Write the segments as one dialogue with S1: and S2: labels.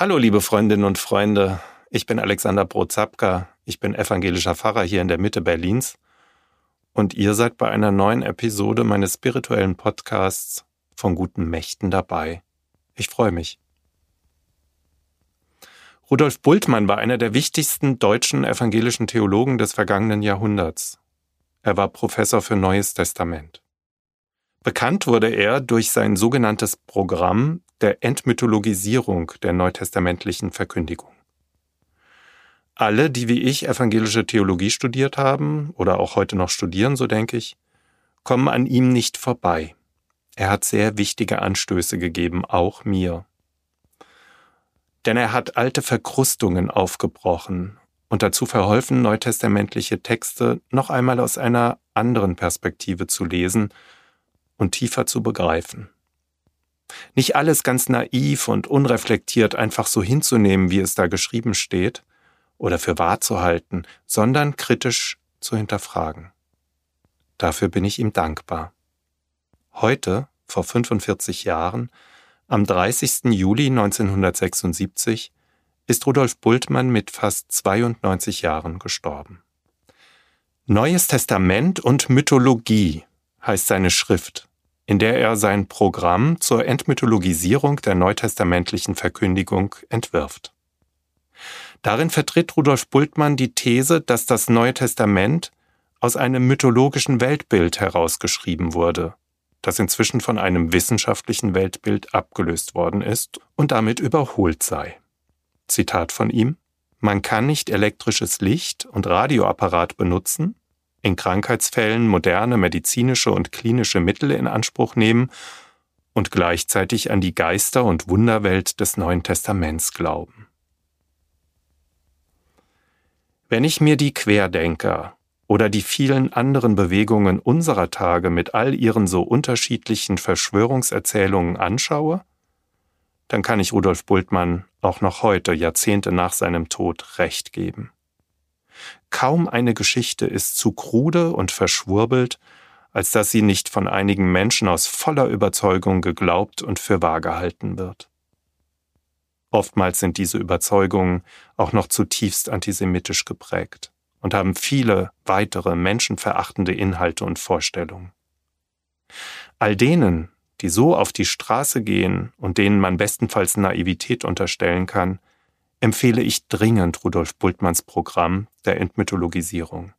S1: Hallo, liebe Freundinnen und Freunde. Ich bin Alexander Brozapka. Ich bin evangelischer Pfarrer hier in der Mitte Berlins. Und ihr seid bei einer neuen Episode meines spirituellen Podcasts von guten Mächten dabei. Ich freue mich. Rudolf Bultmann war einer der wichtigsten deutschen evangelischen Theologen des vergangenen Jahrhunderts. Er war Professor für Neues Testament. Bekannt wurde er durch sein sogenanntes Programm der Entmythologisierung der neutestamentlichen Verkündigung. Alle, die wie ich evangelische Theologie studiert haben oder auch heute noch studieren, so denke ich, kommen an ihm nicht vorbei. Er hat sehr wichtige Anstöße gegeben, auch mir. Denn er hat alte Verkrustungen aufgebrochen und dazu verholfen, neutestamentliche Texte noch einmal aus einer anderen Perspektive zu lesen und tiefer zu begreifen. Nicht alles ganz naiv und unreflektiert einfach so hinzunehmen, wie es da geschrieben steht, oder für wahr zu halten, sondern kritisch zu hinterfragen. Dafür bin ich ihm dankbar. Heute, vor 45 Jahren, am 30. Juli 1976, ist Rudolf Bultmann mit fast 92 Jahren gestorben. Neues Testament und Mythologie heißt seine Schrift, in der er sein Programm zur Entmythologisierung der neutestamentlichen Verkündigung entwirft. Darin vertritt Rudolf Bultmann die These, dass das Neue Testament aus einem mythologischen Weltbild herausgeschrieben wurde, das inzwischen von einem wissenschaftlichen Weltbild abgelöst worden ist und damit überholt sei. Zitat von ihm Man kann nicht elektrisches Licht und Radioapparat benutzen, in Krankheitsfällen moderne medizinische und klinische Mittel in Anspruch nehmen und gleichzeitig an die Geister- und Wunderwelt des Neuen Testaments glauben. Wenn ich mir die Querdenker oder die vielen anderen Bewegungen unserer Tage mit all ihren so unterschiedlichen Verschwörungserzählungen anschaue, dann kann ich Rudolf Bultmann auch noch heute, Jahrzehnte nach seinem Tod, recht geben. Kaum eine Geschichte ist zu krude und verschwurbelt, als dass sie nicht von einigen Menschen aus voller Überzeugung geglaubt und für wahr gehalten wird. Oftmals sind diese Überzeugungen auch noch zutiefst antisemitisch geprägt und haben viele weitere menschenverachtende Inhalte und Vorstellungen. All denen, die so auf die Straße gehen und denen man bestenfalls Naivität unterstellen kann, empfehle ich dringend Rudolf Bultmanns Programm der Entmythologisierung.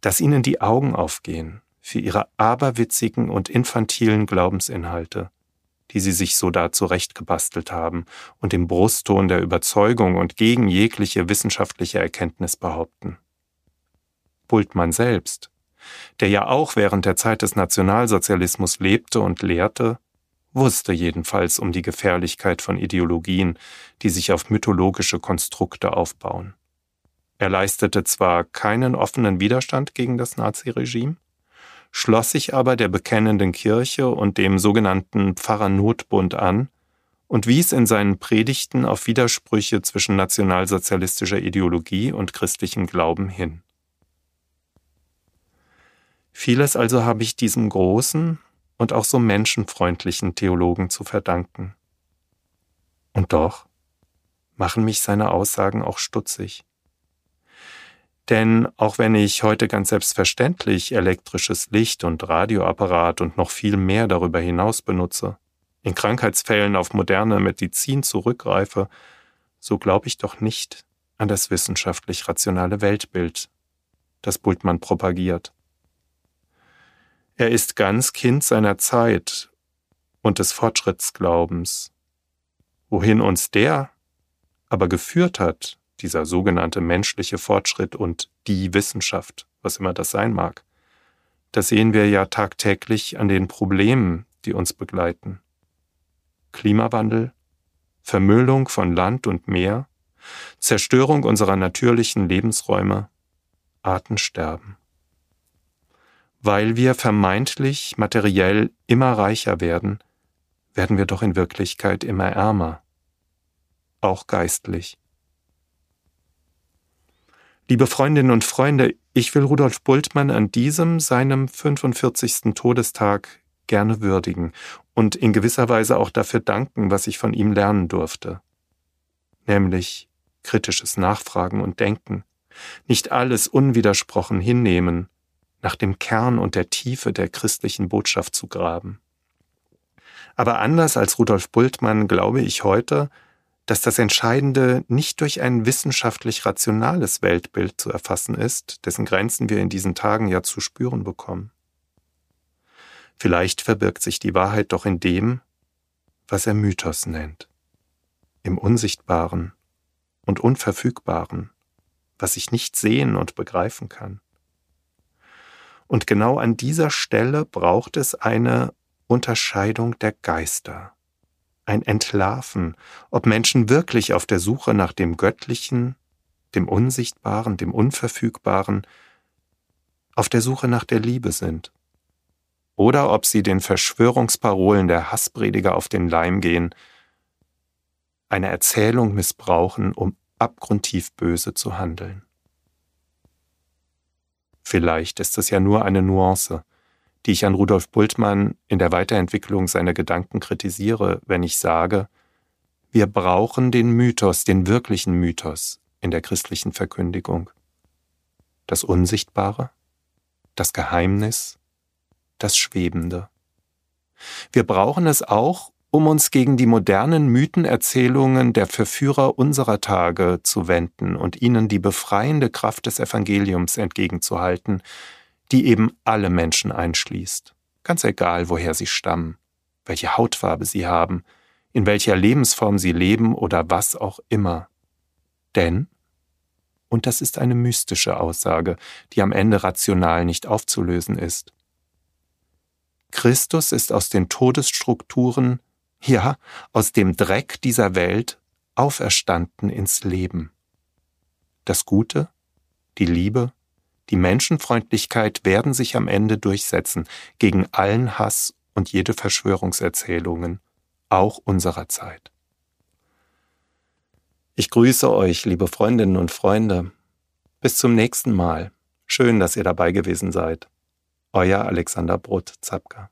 S1: Dass ihnen die Augen aufgehen für ihre aberwitzigen und infantilen Glaubensinhalte, die sie sich so da zurechtgebastelt haben und im Brustton der Überzeugung und gegen jegliche wissenschaftliche Erkenntnis behaupten. Bultmann selbst, der ja auch während der Zeit des Nationalsozialismus lebte und lehrte, wusste jedenfalls um die Gefährlichkeit von Ideologien, die sich auf mythologische Konstrukte aufbauen. Er leistete zwar keinen offenen Widerstand gegen das Naziregime, schloss sich aber der bekennenden Kirche und dem sogenannten Pfarrernotbund an und wies in seinen Predigten auf Widersprüche zwischen nationalsozialistischer Ideologie und christlichem Glauben hin. Vieles also habe ich diesem großen und auch so menschenfreundlichen Theologen zu verdanken. Und doch machen mich seine Aussagen auch stutzig. Denn auch wenn ich heute ganz selbstverständlich elektrisches Licht und Radioapparat und noch viel mehr darüber hinaus benutze, in Krankheitsfällen auf moderne Medizin zurückgreife, so glaube ich doch nicht an das wissenschaftlich rationale Weltbild, das Bultmann propagiert. Er ist ganz Kind seiner Zeit und des Fortschrittsglaubens. Wohin uns der aber geführt hat, dieser sogenannte menschliche Fortschritt und die Wissenschaft, was immer das sein mag, das sehen wir ja tagtäglich an den Problemen, die uns begleiten. Klimawandel, Vermüllung von Land und Meer, Zerstörung unserer natürlichen Lebensräume, Artensterben. Weil wir vermeintlich materiell immer reicher werden, werden wir doch in Wirklichkeit immer ärmer, auch geistlich. Liebe Freundinnen und Freunde, ich will Rudolf Bultmann an diesem, seinem 45. Todestag gerne würdigen und in gewisser Weise auch dafür danken, was ich von ihm lernen durfte. nämlich kritisches Nachfragen und Denken, nicht alles unwidersprochen hinnehmen, nach dem Kern und der Tiefe der christlichen Botschaft zu graben. Aber anders als Rudolf Bultmann glaube ich heute, dass das Entscheidende nicht durch ein wissenschaftlich rationales Weltbild zu erfassen ist, dessen Grenzen wir in diesen Tagen ja zu spüren bekommen. Vielleicht verbirgt sich die Wahrheit doch in dem, was er Mythos nennt, im Unsichtbaren und Unverfügbaren, was ich nicht sehen und begreifen kann. Und genau an dieser Stelle braucht es eine Unterscheidung der Geister, ein Entlarven, ob Menschen wirklich auf der Suche nach dem Göttlichen, dem Unsichtbaren, dem Unverfügbaren, auf der Suche nach der Liebe sind, oder ob sie den Verschwörungsparolen der Hassprediger auf den Leim gehen, eine Erzählung missbrauchen, um abgrundtief böse zu handeln. Vielleicht ist es ja nur eine Nuance, die ich an Rudolf Bultmann in der Weiterentwicklung seiner Gedanken kritisiere, wenn ich sage, wir brauchen den Mythos, den wirklichen Mythos in der christlichen Verkündigung. Das Unsichtbare, das Geheimnis, das Schwebende. Wir brauchen es auch, um uns gegen die modernen Mythenerzählungen der Verführer unserer Tage zu wenden und ihnen die befreiende Kraft des Evangeliums entgegenzuhalten, die eben alle Menschen einschließt, ganz egal, woher sie stammen, welche Hautfarbe sie haben, in welcher Lebensform sie leben oder was auch immer. Denn, und das ist eine mystische Aussage, die am Ende rational nicht aufzulösen ist, Christus ist aus den Todesstrukturen ja, aus dem Dreck dieser Welt auferstanden ins Leben. Das Gute, die Liebe, die Menschenfreundlichkeit werden sich am Ende durchsetzen gegen allen Hass und jede Verschwörungserzählungen, auch unserer Zeit. Ich grüße euch, liebe Freundinnen und Freunde. Bis zum nächsten Mal. Schön, dass ihr dabei gewesen seid. Euer Alexander Brot-Zapka.